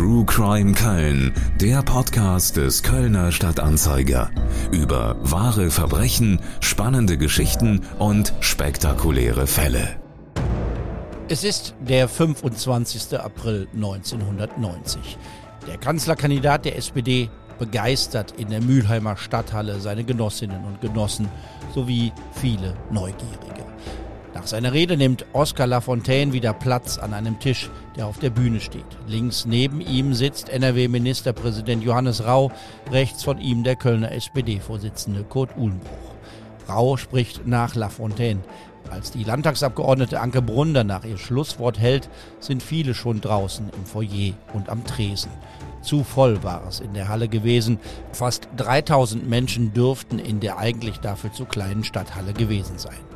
True Crime Köln, der Podcast des Kölner Stadtanzeiger. Über wahre Verbrechen, spannende Geschichten und spektakuläre Fälle. Es ist der 25. April 1990. Der Kanzlerkandidat der SPD begeistert in der Mülheimer Stadthalle seine Genossinnen und Genossen sowie viele Neugierige. Nach seiner Rede nimmt Oskar Lafontaine wieder Platz an einem Tisch, der auf der Bühne steht. Links neben ihm sitzt NRW-Ministerpräsident Johannes Rau, rechts von ihm der Kölner SPD-Vorsitzende Kurt Uhlenbruch. Rau spricht nach Lafontaine. Als die Landtagsabgeordnete Anke Brunn danach ihr Schlusswort hält, sind viele schon draußen im Foyer und am Tresen. Zu voll war es in der Halle gewesen. Fast 3000 Menschen dürften in der eigentlich dafür zu kleinen Stadthalle gewesen sein.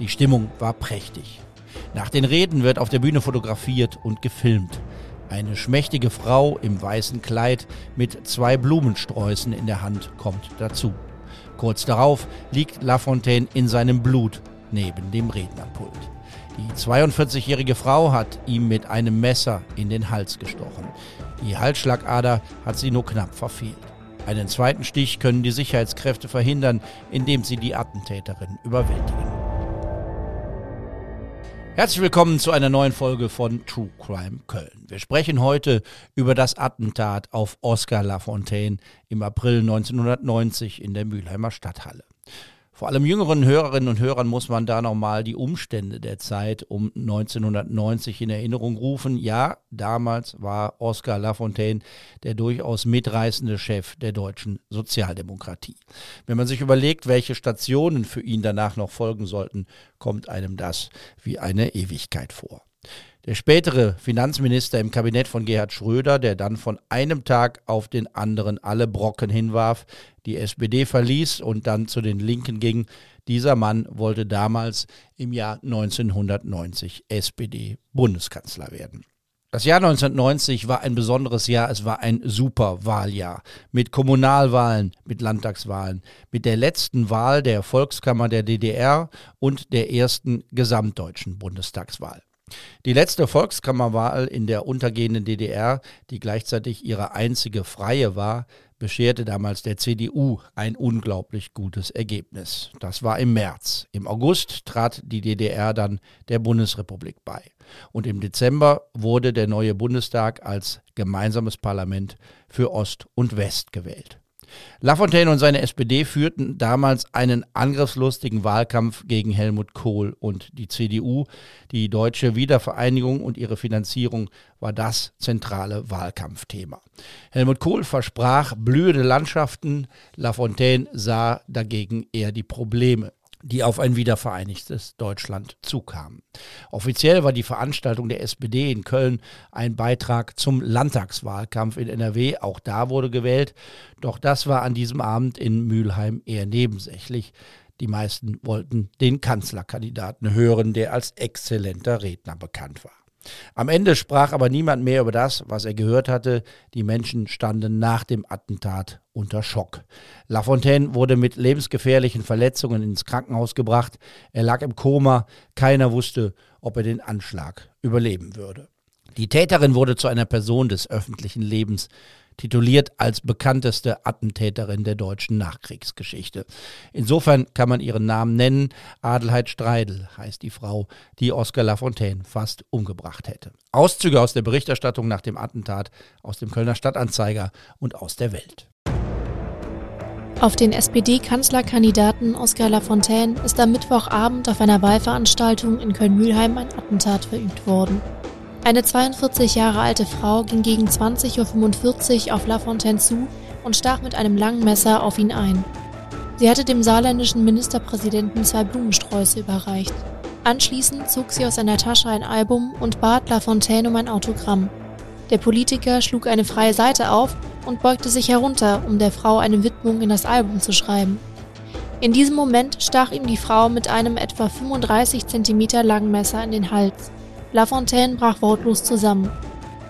Die Stimmung war prächtig. Nach den Reden wird auf der Bühne fotografiert und gefilmt. Eine schmächtige Frau im weißen Kleid mit zwei Blumensträußen in der Hand kommt dazu. Kurz darauf liegt Lafontaine in seinem Blut neben dem Rednerpult. Die 42-jährige Frau hat ihm mit einem Messer in den Hals gestochen. Die Halsschlagader hat sie nur knapp verfehlt. Einen zweiten Stich können die Sicherheitskräfte verhindern, indem sie die Attentäterin überwältigen. Herzlich willkommen zu einer neuen Folge von True Crime Köln. Wir sprechen heute über das Attentat auf Oscar Lafontaine im April 1990 in der Mülheimer Stadthalle. Vor allem jüngeren Hörerinnen und Hörern muss man da nochmal die Umstände der Zeit um 1990 in Erinnerung rufen. Ja, damals war Oskar Lafontaine der durchaus mitreißende Chef der deutschen Sozialdemokratie. Wenn man sich überlegt, welche Stationen für ihn danach noch folgen sollten, kommt einem das wie eine Ewigkeit vor. Der spätere Finanzminister im Kabinett von Gerhard Schröder, der dann von einem Tag auf den anderen alle Brocken hinwarf, die SPD verließ und dann zu den Linken ging, dieser Mann wollte damals im Jahr 1990 SPD-Bundeskanzler werden. Das Jahr 1990 war ein besonderes Jahr, es war ein super Wahljahr mit Kommunalwahlen, mit Landtagswahlen, mit der letzten Wahl der Volkskammer der DDR und der ersten gesamtdeutschen Bundestagswahl. Die letzte Volkskammerwahl in der untergehenden DDR, die gleichzeitig ihre einzige freie war, bescherte damals der CDU ein unglaublich gutes Ergebnis. Das war im März. Im August trat die DDR dann der Bundesrepublik bei. Und im Dezember wurde der neue Bundestag als gemeinsames Parlament für Ost und West gewählt. Lafontaine und seine SPD führten damals einen angriffslustigen Wahlkampf gegen Helmut Kohl und die CDU. Die deutsche Wiedervereinigung und ihre Finanzierung war das zentrale Wahlkampfthema. Helmut Kohl versprach blühende Landschaften, Lafontaine sah dagegen eher die Probleme die auf ein wiedervereinigtes Deutschland zukamen. Offiziell war die Veranstaltung der SPD in Köln ein Beitrag zum Landtagswahlkampf in NRW. Auch da wurde gewählt. Doch das war an diesem Abend in Mülheim eher nebensächlich. Die meisten wollten den Kanzlerkandidaten hören, der als exzellenter Redner bekannt war. Am Ende sprach aber niemand mehr über das, was er gehört hatte. Die Menschen standen nach dem Attentat unter Schock. Lafontaine wurde mit lebensgefährlichen Verletzungen ins Krankenhaus gebracht. Er lag im Koma. Keiner wusste, ob er den Anschlag überleben würde. Die Täterin wurde zu einer Person des öffentlichen Lebens tituliert als bekannteste Attentäterin der deutschen Nachkriegsgeschichte. Insofern kann man ihren Namen nennen. Adelheid Streidel heißt die Frau, die Oskar Lafontaine fast umgebracht hätte. Auszüge aus der Berichterstattung nach dem Attentat, aus dem Kölner Stadtanzeiger und aus der Welt. Auf den SPD-Kanzlerkandidaten Oskar Lafontaine ist am Mittwochabend auf einer Wahlveranstaltung in Köln-Mülheim ein Attentat verübt worden. Eine 42 Jahre alte Frau ging gegen 20.45 Uhr auf Lafontaine zu und stach mit einem langen Messer auf ihn ein. Sie hatte dem saarländischen Ministerpräsidenten zwei Blumensträuße überreicht. Anschließend zog sie aus seiner Tasche ein Album und bat Lafontaine um ein Autogramm. Der Politiker schlug eine freie Seite auf und beugte sich herunter, um der Frau eine Widmung in das Album zu schreiben. In diesem Moment stach ihm die Frau mit einem etwa 35 cm langen Messer in den Hals. Lafontaine brach wortlos zusammen.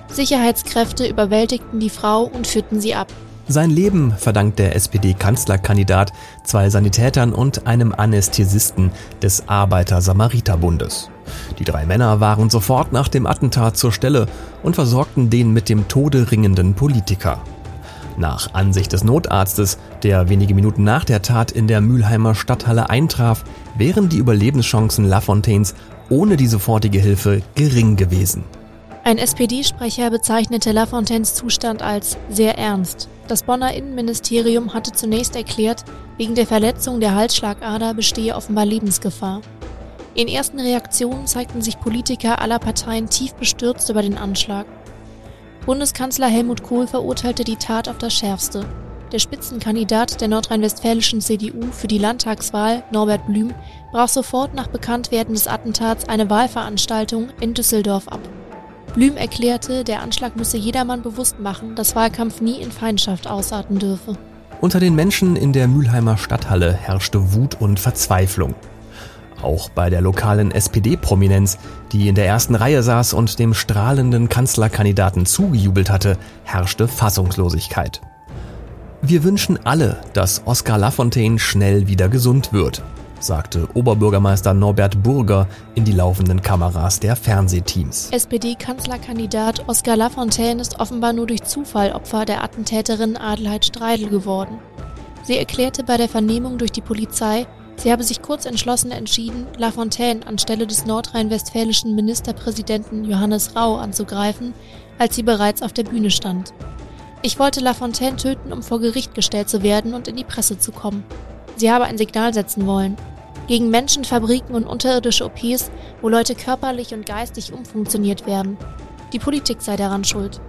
Sicherheitskräfte überwältigten die Frau und führten sie ab. Sein Leben verdankt der SPD-Kanzlerkandidat zwei Sanitätern und einem Anästhesisten des Arbeiter-Samariter-Bundes. Die drei Männer waren sofort nach dem Attentat zur Stelle und versorgten den mit dem Tode ringenden Politiker. Nach Ansicht des Notarztes, der wenige Minuten nach der Tat in der Mülheimer Stadthalle eintraf, wären die Überlebenschancen Lafontaines ohne die sofortige Hilfe gering gewesen. Ein SPD-Sprecher bezeichnete Lafontaines Zustand als sehr ernst. Das Bonner Innenministerium hatte zunächst erklärt, wegen der Verletzung der Halsschlagader bestehe offenbar Lebensgefahr. In ersten Reaktionen zeigten sich Politiker aller Parteien tief bestürzt über den Anschlag. Bundeskanzler Helmut Kohl verurteilte die Tat auf das Schärfste. Der Spitzenkandidat der nordrhein-westfälischen CDU für die Landtagswahl, Norbert Blüm, brach sofort nach Bekanntwerden des Attentats eine Wahlveranstaltung in Düsseldorf ab. Blüm erklärte, der Anschlag müsse jedermann bewusst machen, dass Wahlkampf nie in Feindschaft ausarten dürfe. Unter den Menschen in der Mülheimer Stadthalle herrschte Wut und Verzweiflung. Auch bei der lokalen SPD-Prominenz, die in der ersten Reihe saß und dem strahlenden Kanzlerkandidaten zugejubelt hatte, herrschte Fassungslosigkeit. Wir wünschen alle, dass Oskar Lafontaine schnell wieder gesund wird, sagte Oberbürgermeister Norbert Burger in die laufenden Kameras der Fernsehteams. SPD-Kanzlerkandidat Oskar Lafontaine ist offenbar nur durch Zufall Opfer der Attentäterin Adelheid Streidel geworden. Sie erklärte bei der Vernehmung durch die Polizei, Sie habe sich kurz entschlossen entschieden, Lafontaine anstelle des nordrhein-westfälischen Ministerpräsidenten Johannes Rau anzugreifen, als sie bereits auf der Bühne stand. Ich wollte Lafontaine töten, um vor Gericht gestellt zu werden und in die Presse zu kommen. Sie habe ein Signal setzen wollen. Gegen Menschen, Fabriken und unterirdische OPs, wo Leute körperlich und geistig umfunktioniert werden. Die Politik sei daran schuld.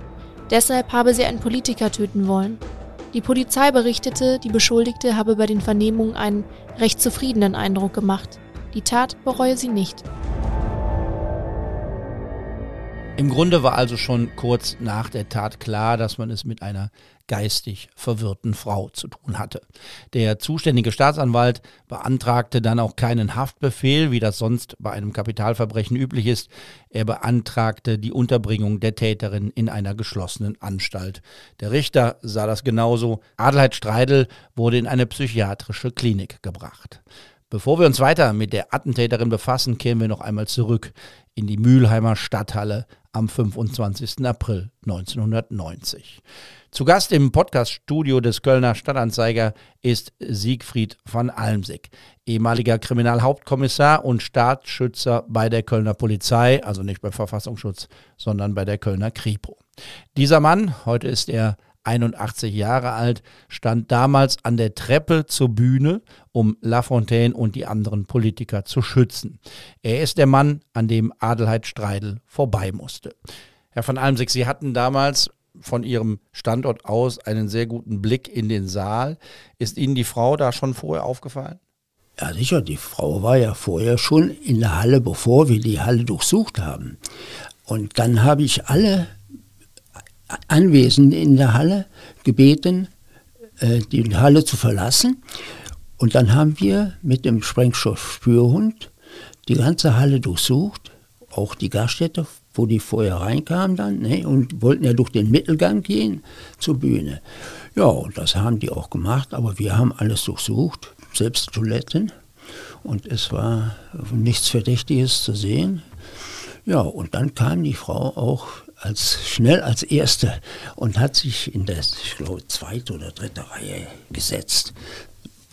Deshalb habe sie einen Politiker töten wollen. Die Polizei berichtete, die Beschuldigte habe bei den Vernehmungen einen recht zufriedenen Eindruck gemacht. Die Tat bereue sie nicht. Im Grunde war also schon kurz nach der Tat klar, dass man es mit einer geistig verwirrten Frau zu tun hatte. Der zuständige Staatsanwalt beantragte dann auch keinen Haftbefehl, wie das sonst bei einem Kapitalverbrechen üblich ist. Er beantragte die Unterbringung der Täterin in einer geschlossenen Anstalt. Der Richter sah das genauso. Adelheid Streidel wurde in eine psychiatrische Klinik gebracht. Bevor wir uns weiter mit der Attentäterin befassen, kehren wir noch einmal zurück in die Mülheimer Stadthalle am 25. April 1990. Zu Gast im Podcaststudio des Kölner Stadtanzeiger ist Siegfried von Almsick, ehemaliger Kriminalhauptkommissar und Staatsschützer bei der Kölner Polizei, also nicht bei Verfassungsschutz, sondern bei der Kölner Kripo. Dieser Mann, heute ist er 81 Jahre alt, stand damals an der Treppe zur Bühne, um Lafontaine und die anderen Politiker zu schützen. Er ist der Mann, an dem Adelheid Streidel vorbei musste. Herr von Almsig, Sie hatten damals von Ihrem Standort aus einen sehr guten Blick in den Saal. Ist Ihnen die Frau da schon vorher aufgefallen? Ja, sicher, die Frau war ja vorher schon in der Halle, bevor wir die Halle durchsucht haben. Und dann habe ich alle Anwesenden in der Halle gebeten, äh, die Halle zu verlassen. Und dann haben wir mit dem Sprengstoffspürhund die ganze Halle durchsucht, auch die Gaststätte, wo die vorher reinkamen dann, ne, und wollten ja durch den Mittelgang gehen zur Bühne. Ja, und das haben die auch gemacht, aber wir haben alles durchsucht, selbst Toiletten. Und es war nichts Verdächtiges zu sehen. Ja, und dann kam die Frau auch als schnell als erste und hat sich in der, ich glaube, zweite oder dritte Reihe gesetzt.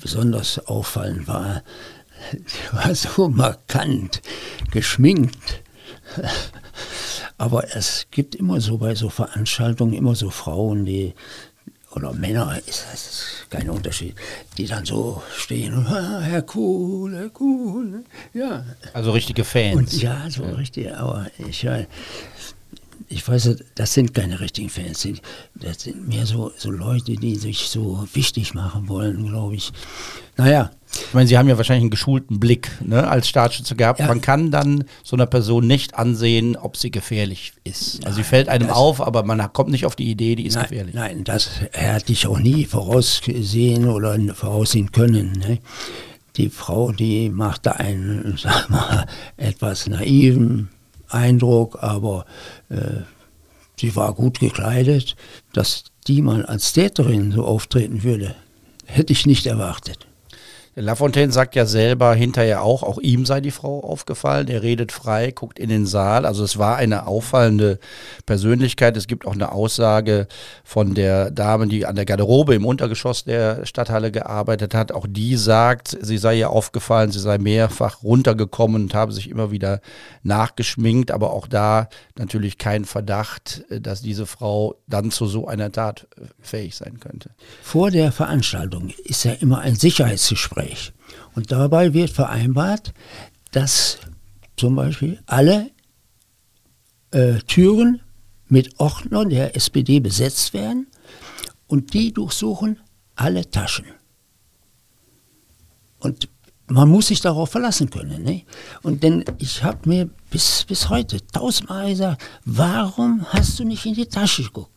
Besonders auffallend war, war so markant geschminkt. Aber es gibt immer so bei so Veranstaltungen immer so Frauen, die oder Männer, ist das kein Unterschied, die dann so stehen und ah, Herr Cool, Herr Cool, ja. Also richtige Fans. Und ja, so ja. richtig, aber ich, ich weiß, das sind keine richtigen Fans. Das sind mehr so, so Leute, die sich so wichtig machen wollen, glaube ich. Naja. Ich meine, Sie haben ja wahrscheinlich einen geschulten Blick ne, als Staatsschützer gehabt. Ja. Man kann dann so einer Person nicht ansehen, ob sie gefährlich ist. Also sie fällt einem auf, aber man kommt nicht auf die Idee, die ist nein, gefährlich. Nein, das hätte ich auch nie vorausgesehen oder voraussehen können. Ne? Die Frau, die machte einen, sag mal, etwas naiven Eindruck, aber äh, sie war gut gekleidet, dass die mal als Täterin so auftreten würde, hätte ich nicht erwartet. Lafontaine sagt ja selber hinterher auch, auch ihm sei die Frau aufgefallen. Er redet frei, guckt in den Saal. Also es war eine auffallende Persönlichkeit. Es gibt auch eine Aussage von der Dame, die an der Garderobe im Untergeschoss der Stadthalle gearbeitet hat. Auch die sagt, sie sei ihr aufgefallen, sie sei mehrfach runtergekommen und habe sich immer wieder nachgeschminkt. Aber auch da natürlich kein Verdacht, dass diese Frau dann zu so einer Tat fähig sein könnte. Vor der Veranstaltung ist ja immer ein Sicherheitsgespräch. Gespräch. Und dabei wird vereinbart, dass zum Beispiel alle äh, Türen mit Ordnern der SPD besetzt werden und die durchsuchen alle Taschen. Und man muss sich darauf verlassen können. Ne? Und denn ich habe mir bis, bis heute tausendmal gesagt, warum hast du nicht in die Tasche geguckt?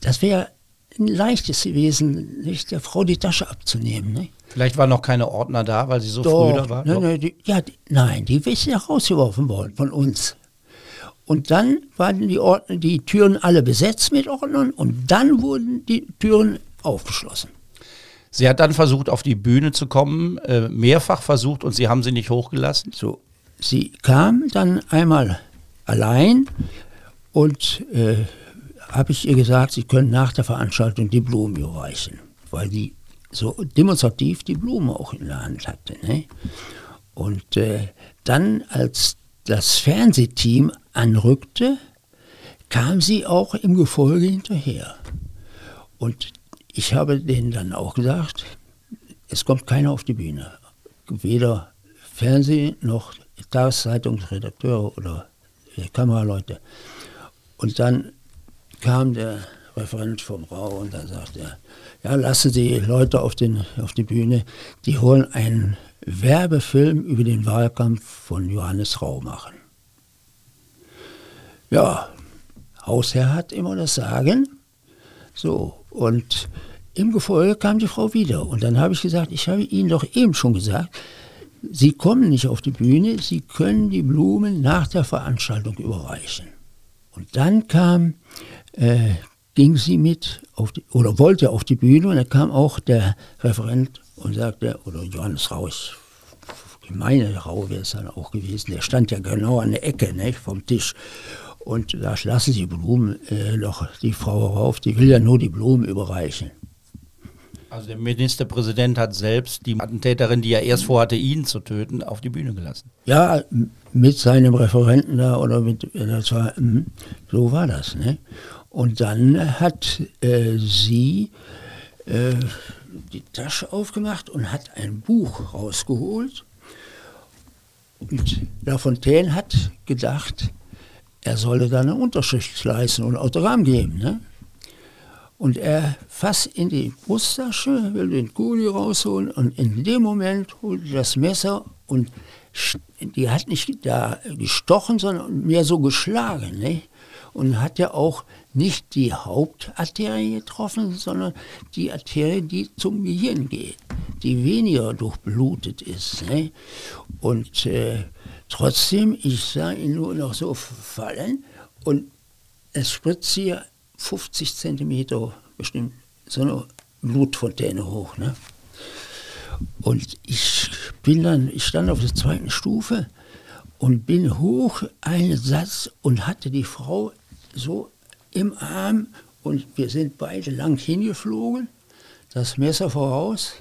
Das wäre ein leichtes gewesen, nicht der Frau die Tasche abzunehmen. Ne? Vielleicht waren noch keine Ordner da, weil sie so Doch, früh da war. Nein, nein, die, ja, die, nein, die ist ja rausgeworfen worden von uns. Und dann waren die, Ordner, die Türen alle besetzt mit Ordnern und dann wurden die Türen aufgeschlossen. Sie hat dann versucht, auf die Bühne zu kommen, äh, mehrfach versucht und Sie haben sie nicht hochgelassen? So, sie kam dann einmal allein und äh, habe ich ihr gesagt, sie können nach der Veranstaltung die Blumen überreichen, weil die so demonstrativ die Blume auch in der Hand hatte. Ne? Und äh, dann, als das Fernsehteam anrückte, kam sie auch im Gefolge hinterher. Und ich habe denen dann auch gesagt, es kommt keiner auf die Bühne. Weder Fernseh noch Tageszeitungsredakteure oder äh, Kameraleute. Und dann kam der Referent vom Rau und dann sagte er, ja, lassen Sie Leute auf, den, auf die Bühne, die wollen einen Werbefilm über den Wahlkampf von Johannes Rau machen. Ja, Hausherr hat immer das Sagen. So, und im Gefolge kam die Frau wieder. Und dann habe ich gesagt, ich habe Ihnen doch eben schon gesagt, Sie kommen nicht auf die Bühne, Sie können die Blumen nach der Veranstaltung überreichen. Und dann kam äh, ging sie mit auf die, oder wollte auf die Bühne und da kam auch der Referent und sagte, oder Johannes Rau, ich meine Rau wäre es dann auch gewesen, der stand ja genau an der Ecke ne, vom Tisch. Und da lassen Sie Blumen äh, doch die Frau rauf, die will ja nur die Blumen überreichen. Also der Ministerpräsident hat selbst die Attentäterin, die er erst vorhatte, ihn zu töten, auf die Bühne gelassen. Ja, mit seinem Referenten da oder mit, das war, hm, so war das. Ne? Und dann hat äh, sie äh, die Tasche aufgemacht und hat ein Buch rausgeholt. Und Lafontaine hat gedacht, er solle da eine Unterschrift leisten und Autogramm geben. Ne? Und er fasst in die Brusttasche, will den Kuli rausholen und in dem Moment holt er das Messer und die hat nicht da gestochen, sondern mehr so geschlagen. Ne? Und hat ja auch nicht die Hauptarterie getroffen, sondern die Arterie, die zum Gehirn geht, die weniger durchblutet ist. Ne? Und äh, trotzdem, ich sah ihn nur noch so fallen und es spritzt hier 50 Zentimeter bestimmt so eine Blutfontäne hoch. Ne? Und ich bin dann, ich stand auf der zweiten Stufe und bin hoch einen Satz und hatte die Frau so im Arm und wir sind beide lang hingeflogen, das Messer voraus.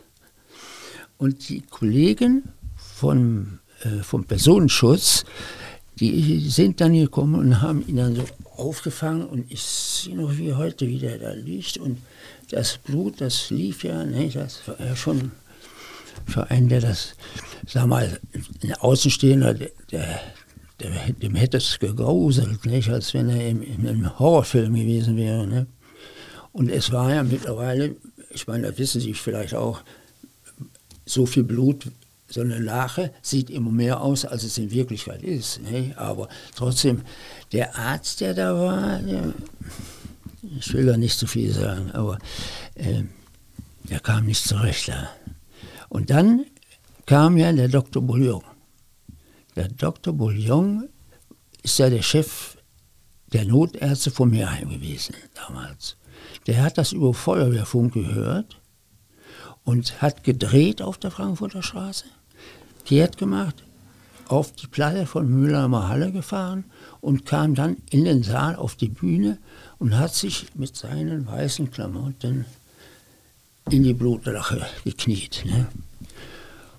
Und die Kollegen vom, äh, vom Personenschutz, die sind dann gekommen und haben ihn dann so aufgefangen und ich sehe noch wie heute, wie der da liegt und das Blut, das lief ja, ne, das war ja schon für einen, der das, sag mal, ein Außenstehender, der, der, dem hätte es gegruselt, nicht? als wenn er im, in einem Horrorfilm gewesen wäre. Ne? Und es war ja mittlerweile, ich meine, das wissen Sie vielleicht auch, so viel Blut, so eine Lache sieht immer mehr aus, als es in Wirklichkeit ist. Ne? Aber trotzdem, der Arzt, der da war, der, ich will da nicht zu viel sagen, aber äh, der kam nicht zurecht da. Und dann kam ja der Dr. Bouillon. Der Dr. Bouillon ist ja der Chef der Notärzte von Meerheim gewesen damals. Der hat das über Feuerwehrfunk gehört und hat gedreht auf der Frankfurter Straße, kehrt gemacht, auf die Platte von Mühlheimer Halle gefahren und kam dann in den Saal auf die Bühne und hat sich mit seinen weißen Klamotten in die Blutlache gekniet. Ne?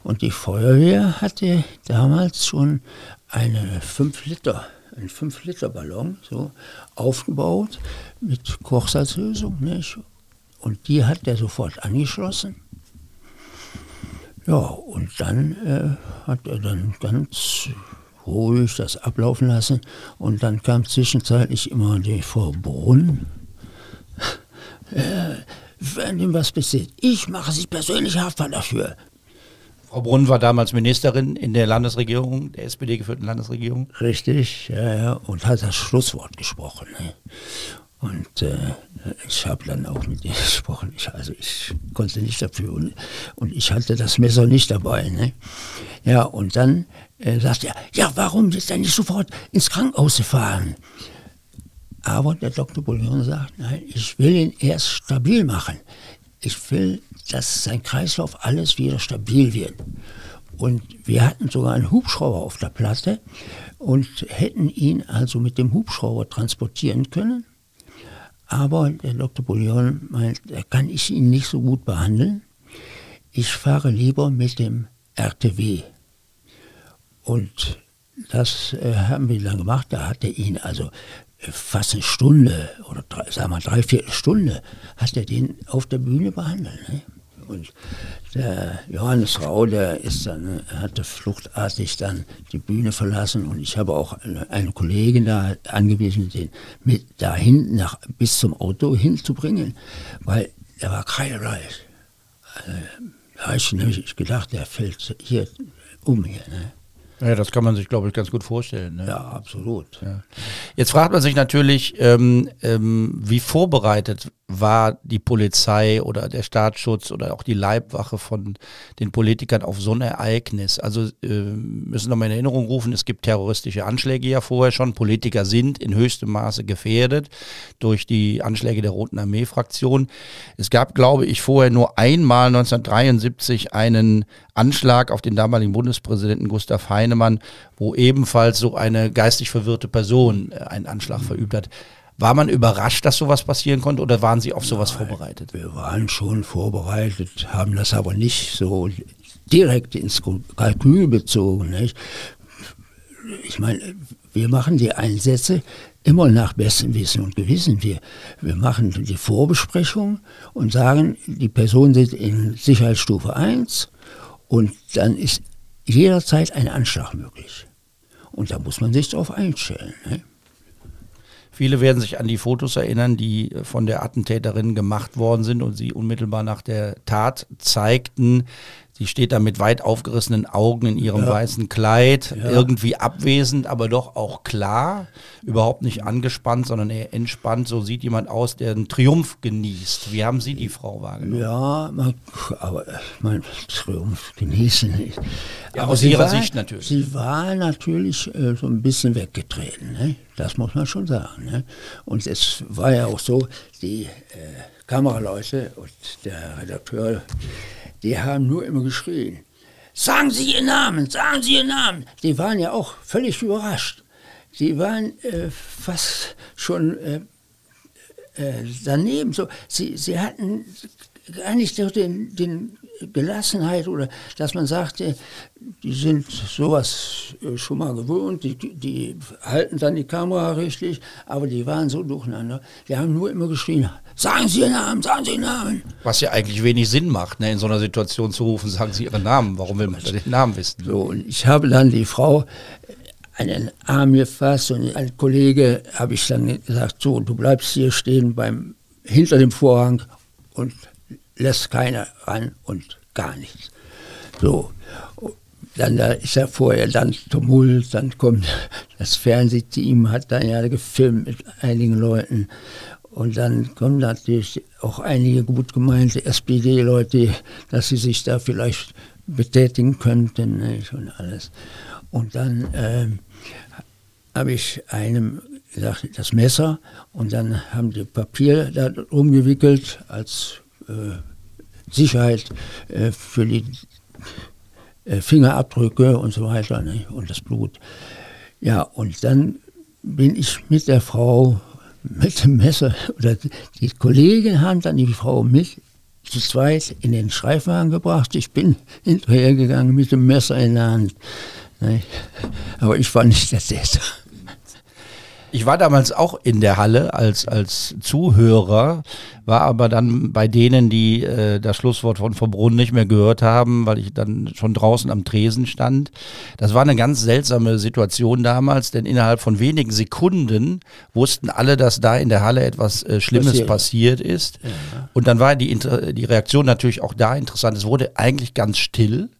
Und die Feuerwehr hatte damals schon eine 5 Liter, einen 5 Liter Ballon so aufgebaut mit Kochsalzlösung. Nicht? Und die hat er sofort angeschlossen. Ja, und dann äh, hat er dann ganz ruhig das ablaufen lassen. Und dann kam zwischenzeitlich immer die Frau Brunn. äh, wenn ihm was passiert, ich mache sich persönlich haftbar dafür. Frau Brunn war damals Ministerin in der Landesregierung, der SPD geführten Landesregierung. Richtig, ja, ja, und hat das Schlusswort gesprochen. Ne? Und äh, ich habe dann auch mit ihr gesprochen. Ich, also ich konnte nicht dafür und, und, ich hatte das Messer nicht dabei. Ne? Ja, und dann äh, sagt er, ja, warum ist er nicht sofort ins Krankenhaus gefahren? Aber der Dr. Bouillon sagt, nein, ich will ihn erst stabil machen. Ich will, dass sein Kreislauf alles wieder stabil wird. Und wir hatten sogar einen Hubschrauber auf der Platte und hätten ihn also mit dem Hubschrauber transportieren können. Aber der Dr. Bouillon meint, da kann ich ihn nicht so gut behandeln. Ich fahre lieber mit dem RTW. Und das äh, haben wir dann gemacht. Da hat er ihn also fast eine Stunde oder drei, sagen wir dreiviertel Stunde hat er den auf der Bühne behandelt. Ne? Und der Johannes Rau, der ist dann, hatte fluchtartig dann die Bühne verlassen und ich habe auch eine, eine Kollegin da angewiesen, den mit da hinten nach, bis zum Auto hinzubringen, weil er war keinerlei. Also, da habe ich nämlich gedacht, der fällt hier um hier. Ne? Ja, das kann man sich, glaube ich, ganz gut vorstellen. Ne? Ja, absolut. Ja. Jetzt fragt man sich natürlich, ähm, ähm, wie vorbereitet war die Polizei oder der Staatsschutz oder auch die Leibwache von den Politikern auf so ein Ereignis? Also äh, müssen nochmal in Erinnerung rufen, es gibt terroristische Anschläge ja vorher schon. Politiker sind in höchstem Maße gefährdet durch die Anschläge der Roten Armee-Fraktion. Es gab, glaube ich, vorher nur einmal 1973 einen Anschlag auf den damaligen Bundespräsidenten Gustav Heinemann, wo ebenfalls so eine geistig verwirrte Person äh, einen Anschlag verübt hat. War man überrascht, dass sowas passieren konnte oder waren Sie auf sowas Nein, vorbereitet? Wir waren schon vorbereitet, haben das aber nicht so direkt ins Kalkül bezogen. Nicht? Ich meine, wir machen die Einsätze immer nach bestem Wissen und Gewissen. Wir, wir machen die Vorbesprechung und sagen, die Personen sind in Sicherheitsstufe 1 und dann ist jederzeit ein Anschlag möglich. Und da muss man sich darauf einstellen. Ne? Viele werden sich an die Fotos erinnern, die von der Attentäterin gemacht worden sind und sie unmittelbar nach der Tat zeigten. Sie steht da mit weit aufgerissenen Augen in ihrem ja. weißen Kleid, ja. irgendwie abwesend, aber doch auch klar, überhaupt nicht angespannt, sondern eher entspannt. So sieht jemand aus, der einen Triumph genießt. Wie haben Sie die Frau wahrgenommen? Ja, man, aber mein Triumph genießen nicht. Ja, aus Ihrer war, Sicht natürlich. Sie war natürlich äh, so ein bisschen weggetreten, ne? das muss man schon sagen. Ne? Und es war ja auch so, die äh, Kameraleute und der Redakteur, die haben nur immer geschrien. Sagen Sie Ihren Namen, sagen Sie Ihren Namen. Die waren ja auch völlig überrascht. Die waren äh, fast schon äh, äh, daneben. So, sie, sie hatten nicht den, den Gelassenheit oder dass man sagte, die sind sowas äh, schon mal gewohnt, die, die halten dann die Kamera richtig, aber die waren so durcheinander. Die haben nur immer geschrien, sagen Sie Ihren Namen, sagen Sie Ihren Namen. Was ja eigentlich wenig Sinn macht, ne, in so einer Situation zu rufen, sagen Sie Ihren Namen. Warum will man den Namen wissen? So, und ich habe dann die Frau einen Arm gefasst und ein Kollege habe ich dann gesagt, so, du bleibst hier stehen beim, hinter dem Vorhang und lässt keiner ran und gar nichts. So, dann da ist ja vorher dann Tumult, dann kommt das Fernsehteam, hat dann ja gefilmt mit einigen Leuten und dann kommen natürlich auch einige gut gemeinte SPD-Leute, dass sie sich da vielleicht betätigen könnten nicht? und alles. Und dann äh, habe ich einem das Messer und dann haben die Papier da umgewickelt als äh, Sicherheit äh, für die äh, Fingerabdrücke und so weiter ne? und das Blut. Ja, und dann bin ich mit der Frau mit dem Messer, oder die Kollegen haben dann die Frau mit zu zweit in den Streifwagen gebracht. Ich bin hinterhergegangen mit dem Messer in der Hand. Ne? Aber ich war nicht der Täter. Ich war damals auch in der Halle als, als Zuhörer, war aber dann bei denen, die äh, das Schlusswort von Verbrunn nicht mehr gehört haben, weil ich dann schon draußen am Tresen stand. Das war eine ganz seltsame Situation damals, denn innerhalb von wenigen Sekunden wussten alle, dass da in der Halle etwas äh, Schlimmes passiert, passiert ist. Ja. Und dann war die, die Reaktion natürlich auch da interessant. Es wurde eigentlich ganz still.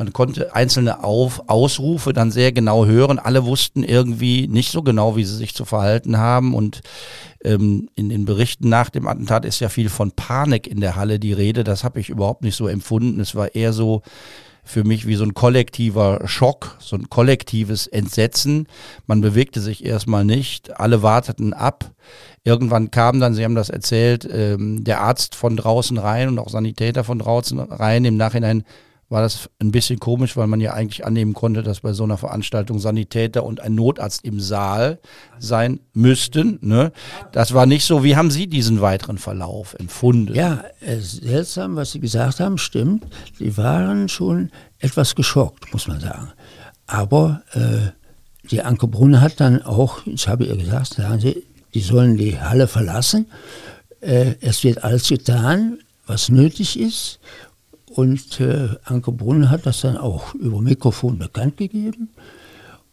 Man konnte einzelne Auf Ausrufe dann sehr genau hören. Alle wussten irgendwie nicht so genau, wie sie sich zu verhalten haben. Und ähm, in den Berichten nach dem Attentat ist ja viel von Panik in der Halle die Rede. Das habe ich überhaupt nicht so empfunden. Es war eher so für mich wie so ein kollektiver Schock, so ein kollektives Entsetzen. Man bewegte sich erstmal nicht. Alle warteten ab. Irgendwann kam dann, Sie haben das erzählt, ähm, der Arzt von draußen rein und auch Sanitäter von draußen rein. Im Nachhinein war das ein bisschen komisch, weil man ja eigentlich annehmen konnte, dass bei so einer Veranstaltung Sanitäter und ein Notarzt im Saal sein müssten. Ne? Das war nicht so. Wie haben Sie diesen weiteren Verlauf empfunden? Ja, seltsam, was Sie gesagt haben, stimmt. Sie waren schon etwas geschockt, muss man sagen. Aber äh, die Anke Brunner hat dann auch, ich habe ihr gesagt, sagen Sie, die sollen die Halle verlassen. Äh, es wird alles getan, was nötig ist. Und äh, Anke Brunn hat das dann auch über Mikrofon bekannt gegeben.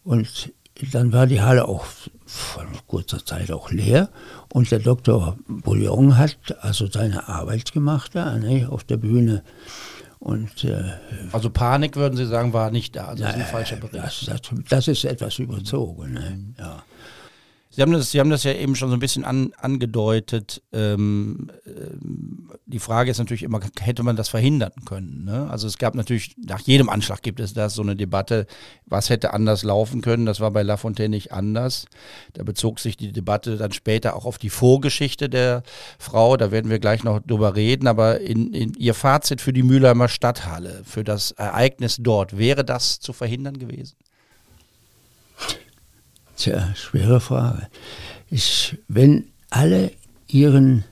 Und dann war die Halle auch von kurzer Zeit auch leer. Und der Dr. Bouillon hat also seine Arbeit gemacht da ne, auf der Bühne. Und, äh, also Panik, würden Sie sagen, war nicht da. Also das ist ein falscher Bericht. Das, das, das ist etwas überzogen. Ne? Ja. Sie haben das, Sie haben das ja eben schon so ein bisschen an, angedeutet. Ähm, äh, die Frage ist natürlich immer, hätte man das verhindern können? Ne? Also es gab natürlich, nach jedem Anschlag gibt es da so eine Debatte, was hätte anders laufen können. Das war bei Lafontaine nicht anders. Da bezog sich die Debatte dann später auch auf die Vorgeschichte der Frau. Da werden wir gleich noch drüber reden. Aber in, in Ihr Fazit für die Mülheimer Stadthalle, für das Ereignis dort, wäre das zu verhindern gewesen? Tja, schwere Frage. Ich, wenn alle ihren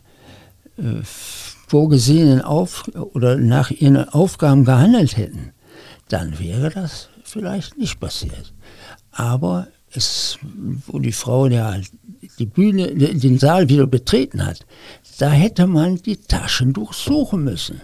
äh, vorgesehenen Auf oder nach ihren Aufgaben gehandelt hätten, dann wäre das vielleicht nicht passiert. Aber es, wo die Frau ja die Bühne, den Saal wieder betreten hat, da hätte man die Taschen durchsuchen müssen.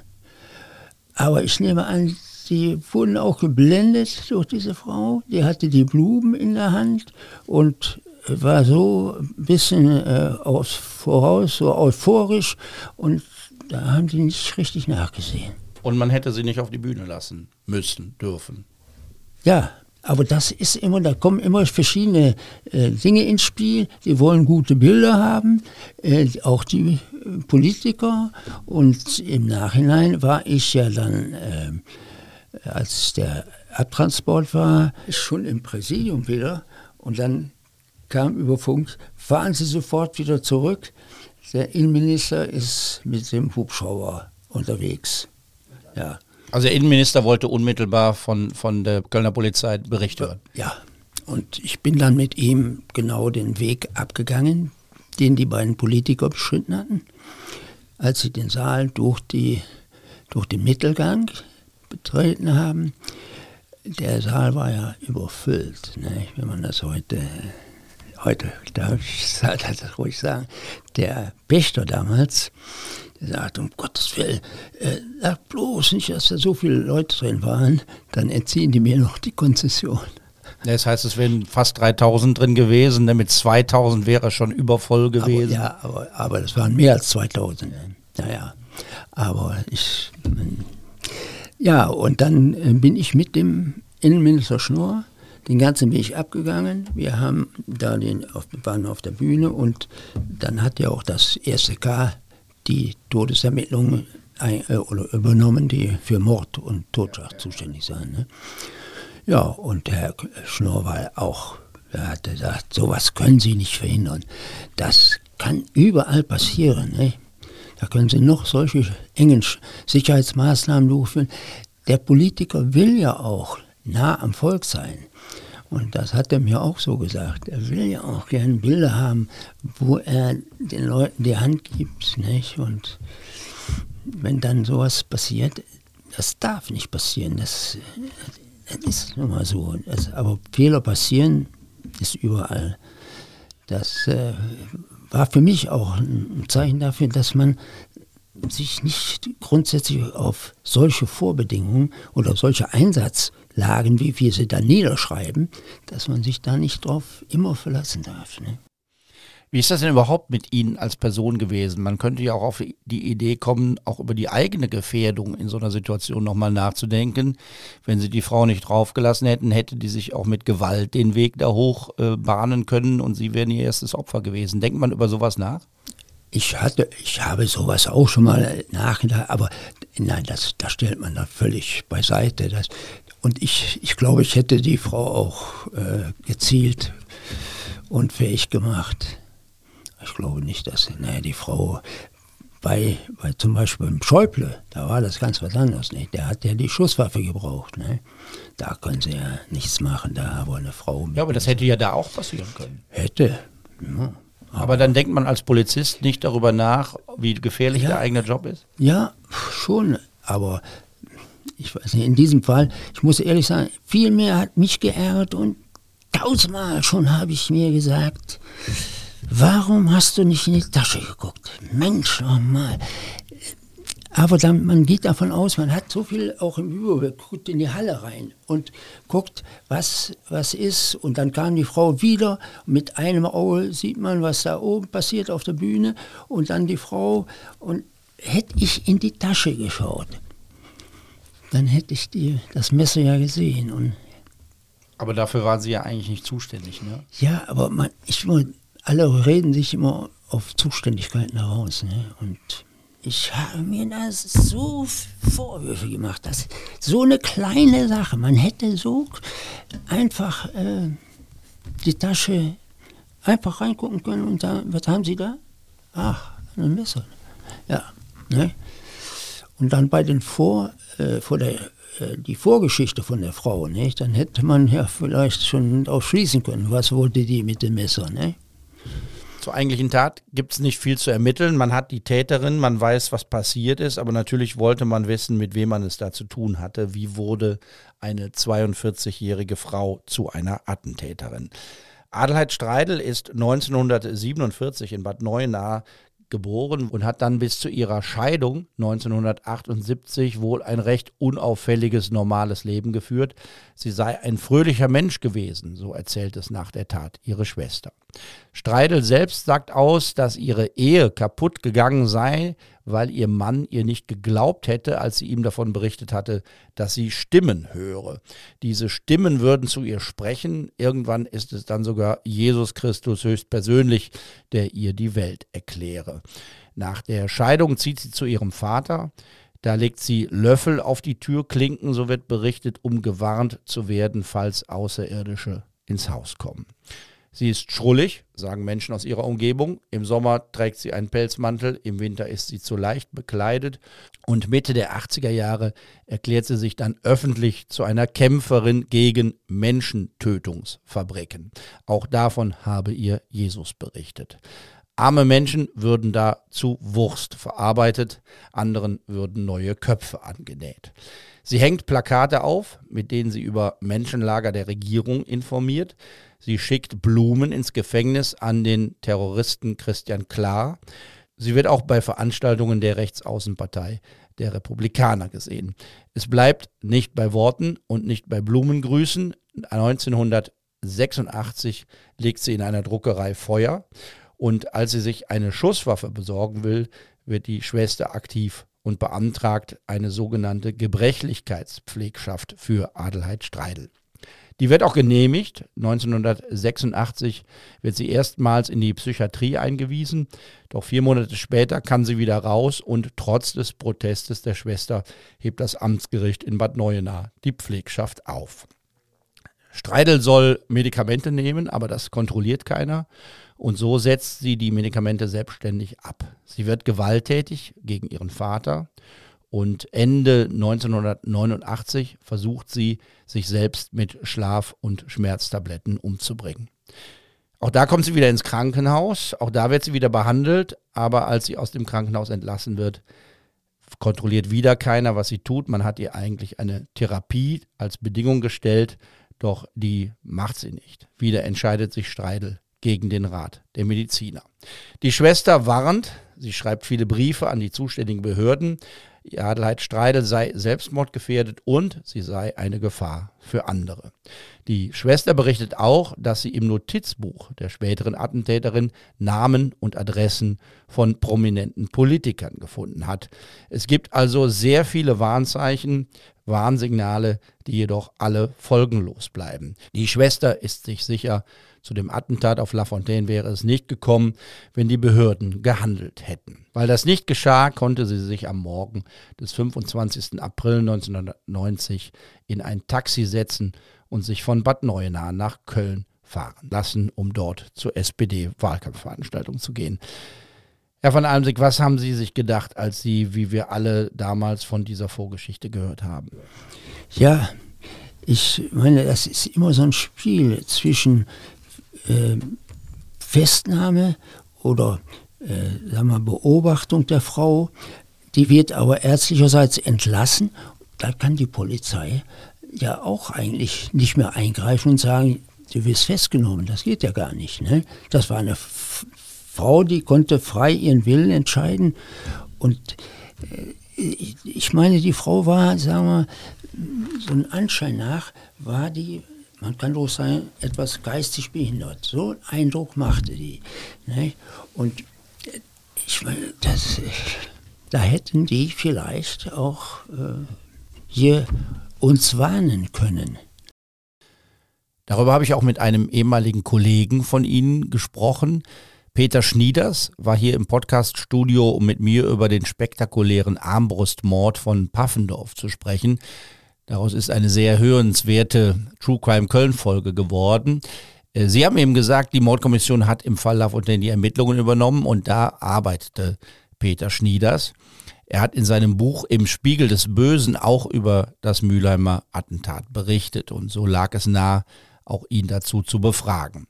Aber ich nehme an, die wurden auch geblendet durch diese Frau. Die hatte die Blumen in der Hand und war so ein bisschen äh, aus voraus, so euphorisch und da haben die nicht richtig nachgesehen. Und man hätte sie nicht auf die Bühne lassen müssen, dürfen. Ja, aber das ist immer, da kommen immer verschiedene äh, Dinge ins Spiel. Die wollen gute Bilder haben, äh, auch die äh, Politiker. Und im Nachhinein war ich ja dann äh, als der Abtransport war, schon im Präsidium wieder. Und dann kam über Funk, fahren Sie sofort wieder zurück. Der Innenminister ist mit dem Hubschrauber unterwegs. Ja. Also der Innenminister wollte unmittelbar von, von der Kölner Polizei Bericht hören. Ja, und ich bin dann mit ihm genau den Weg abgegangen, den die beiden Politiker beschritten hatten, als sie den Saal durch, die, durch den Mittelgang betreten haben. Der Saal war ja überfüllt, ne? wenn man das heute, heute darf ich das ruhig sagen, der Pächter damals, der sagt, um Gottes Willen, äh, sag bloß nicht, dass da so viele Leute drin waren, dann entziehen die mir noch die Konzession. Das heißt, es wären fast 3000 drin gewesen, ne? mit 2000 wäre schon übervoll gewesen. Aber, ja, aber, aber das waren mehr als 2000. Naja, aber ich, ja, und dann äh, bin ich mit dem Innenminister Schnorr den ganzen Weg abgegangen. Wir haben da den, auf, waren auf der Bühne und dann hat ja auch das erste K die Todesermittlungen ein, äh, übernommen, die für Mord und Totschlag zuständig sind. Ne? Ja, und Herr Schnorr war auch Er hat gesagt, sowas können Sie nicht verhindern. Das kann überall passieren. Ne? Da können Sie noch solche engen Sicherheitsmaßnahmen durchführen. Der Politiker will ja auch nah am Volk sein. Und das hat er mir auch so gesagt. Er will ja auch gerne Bilder haben, wo er den Leuten die Hand gibt. Nicht? Und wenn dann sowas passiert, das darf nicht passieren. Das, das ist nun mal so. Das, aber Fehler passieren, ist überall. Das äh, war für mich auch ein Zeichen dafür, dass man sich nicht grundsätzlich auf solche Vorbedingungen oder solche Einsatzlagen, wie wir sie da niederschreiben, dass man sich da nicht drauf immer verlassen darf. Ne? Wie ist das denn überhaupt mit Ihnen als Person gewesen? Man könnte ja auch auf die Idee kommen, auch über die eigene Gefährdung in so einer Situation nochmal nachzudenken. Wenn Sie die Frau nicht draufgelassen hätten, hätte die sich auch mit Gewalt den Weg da hoch äh, bahnen können und Sie wären ihr erstes Opfer gewesen. Denkt man über sowas nach? Ich hatte, ich habe sowas auch schon mal nachgedacht, aber nein, das, das stellt man da völlig beiseite. Das, und ich, ich glaube, ich hätte die Frau auch äh, gezielt und fähig gemacht. Ich glaube nicht, dass naja, die Frau bei, bei zum Beispiel beim Schäuble, da war das ganz was anderes. Ne? Der hat ja die Schusswaffe gebraucht. Ne? Da können sie ja nichts machen, da aber eine Frau. Ja, aber das hätte ja da auch passieren können. Hätte. Ja. Aber, aber dann denkt man als Polizist nicht darüber nach, wie gefährlich ja, der eigene Job ist? Ja, schon. Aber ich weiß nicht, in diesem Fall, ich muss ehrlich sagen, viel mehr hat mich geärgert und tausendmal schon habe ich mir gesagt, Warum hast du nicht in die Tasche geguckt? Mensch, nochmal. Aber dann, man geht davon aus, man hat so viel auch im Überblick, guckt in die Halle rein und guckt, was, was ist. Und dann kam die Frau wieder, mit einem Auge sieht man, was da oben passiert auf der Bühne. Und dann die Frau. Und hätte ich in die Tasche geschaut, dann hätte ich die, das Messer ja gesehen. Und aber dafür waren Sie ja eigentlich nicht zuständig, ne? Ja, aber man, ich, alle reden sich immer auf Zuständigkeiten heraus. Ne? Und ich habe mir da so Vorwürfe gemacht, dass so eine kleine Sache, man hätte so einfach äh, die Tasche einfach reingucken können und da, was haben Sie da? Ach, ein Messer. Ja. Ne? Und dann bei den Vor, äh, vor der, äh, die Vorgeschichte von der Frau, nicht? dann hätte man ja vielleicht schon aufschließen können, was wollte die mit dem Messer. Ne? Zur eigentlichen Tat gibt es nicht viel zu ermitteln. Man hat die Täterin, man weiß, was passiert ist, aber natürlich wollte man wissen, mit wem man es da zu tun hatte. Wie wurde eine 42-jährige Frau zu einer Attentäterin? Adelheid Streidel ist 1947 in Bad Neuenahr geboren und hat dann bis zu ihrer Scheidung 1978 wohl ein recht unauffälliges, normales Leben geführt. Sie sei ein fröhlicher Mensch gewesen, so erzählt es nach der Tat ihre Schwester. Streidel selbst sagt aus, dass ihre Ehe kaputt gegangen sei, weil ihr Mann ihr nicht geglaubt hätte, als sie ihm davon berichtet hatte, dass sie Stimmen höre. Diese Stimmen würden zu ihr sprechen. Irgendwann ist es dann sogar Jesus Christus höchstpersönlich, der ihr die Welt erkläre. Nach der Scheidung zieht sie zu ihrem Vater. Da legt sie Löffel auf die Türklinken, so wird berichtet, um gewarnt zu werden, falls Außerirdische ins Haus kommen. Sie ist schrullig, sagen Menschen aus ihrer Umgebung. Im Sommer trägt sie einen Pelzmantel, im Winter ist sie zu leicht bekleidet. Und Mitte der 80er Jahre erklärt sie sich dann öffentlich zu einer Kämpferin gegen Menschentötungsfabriken. Auch davon habe ihr Jesus berichtet. Arme Menschen würden da zu Wurst verarbeitet, anderen würden neue Köpfe angenäht. Sie hängt Plakate auf, mit denen sie über Menschenlager der Regierung informiert. Sie schickt Blumen ins Gefängnis an den Terroristen Christian Klar. Sie wird auch bei Veranstaltungen der Rechtsaußenpartei der Republikaner gesehen. Es bleibt nicht bei Worten und nicht bei Blumengrüßen. 1986 legt sie in einer Druckerei Feuer und als sie sich eine Schusswaffe besorgen will, wird die Schwester aktiv und beantragt eine sogenannte Gebrechlichkeitspflegschaft für Adelheid Streidel. Die wird auch genehmigt. 1986 wird sie erstmals in die Psychiatrie eingewiesen. Doch vier Monate später kann sie wieder raus und trotz des Protestes der Schwester hebt das Amtsgericht in Bad Neuenahr die Pflegschaft auf. Streidel soll Medikamente nehmen, aber das kontrolliert keiner. Und so setzt sie die Medikamente selbstständig ab. Sie wird gewalttätig gegen ihren Vater und Ende 1989 versucht sie, sich selbst mit Schlaf- und Schmerztabletten umzubringen. Auch da kommt sie wieder ins Krankenhaus, auch da wird sie wieder behandelt, aber als sie aus dem Krankenhaus entlassen wird, kontrolliert wieder keiner, was sie tut. Man hat ihr eigentlich eine Therapie als Bedingung gestellt, doch die macht sie nicht. Wieder entscheidet sich Streidel gegen den Rat der Mediziner. Die Schwester warnt, sie schreibt viele Briefe an die zuständigen Behörden, Adelheid Streidel sei selbstmordgefährdet und sie sei eine Gefahr für andere. Die Schwester berichtet auch, dass sie im Notizbuch der späteren Attentäterin Namen und Adressen von prominenten Politikern gefunden hat. Es gibt also sehr viele Warnzeichen, Warnsignale, die jedoch alle folgenlos bleiben. Die Schwester ist sich sicher, zu dem Attentat auf La Fontaine wäre es nicht gekommen, wenn die Behörden gehandelt hätten. Weil das nicht geschah, konnte sie sich am Morgen des 25. April 1990 in ein Taxi setzen und sich von Bad Neuenahr nach Köln fahren lassen, um dort zur SPD-Wahlkampfveranstaltung zu gehen. Herr von Almsig, was haben Sie sich gedacht, als Sie, wie wir alle damals von dieser Vorgeschichte gehört haben? Ja, ich meine, das ist immer so ein Spiel zwischen äh, Festnahme oder äh, sagen wir, Beobachtung der Frau. Die wird aber ärztlicherseits entlassen. Da kann die Polizei ja auch eigentlich nicht mehr eingreifen und sagen, du wirst festgenommen. Das geht ja gar nicht. Ne? Das war eine F Frau, die konnte frei ihren Willen entscheiden. Und äh, ich meine, die Frau war, sagen wir, so ein Anschein nach, war die man kann doch sagen, etwas geistig behindert. So einen Eindruck machte die. Ne? Und ich meine, das, da hätten die vielleicht auch äh, hier uns warnen können. Darüber habe ich auch mit einem ehemaligen Kollegen von Ihnen gesprochen. Peter Schnieders war hier im Podcaststudio, um mit mir über den spektakulären Armbrustmord von Paffendorf zu sprechen. Daraus ist eine sehr hörenswerte True Crime Köln-Folge geworden. Äh, Sie haben eben gesagt, die Mordkommission hat im Fall Lafontaine die Ermittlungen übernommen und da arbeitete Peter Schnieders. Er hat in seinem Buch Im Spiegel des Bösen auch über das Mülheimer Attentat berichtet und so lag es nahe, auch ihn dazu zu befragen.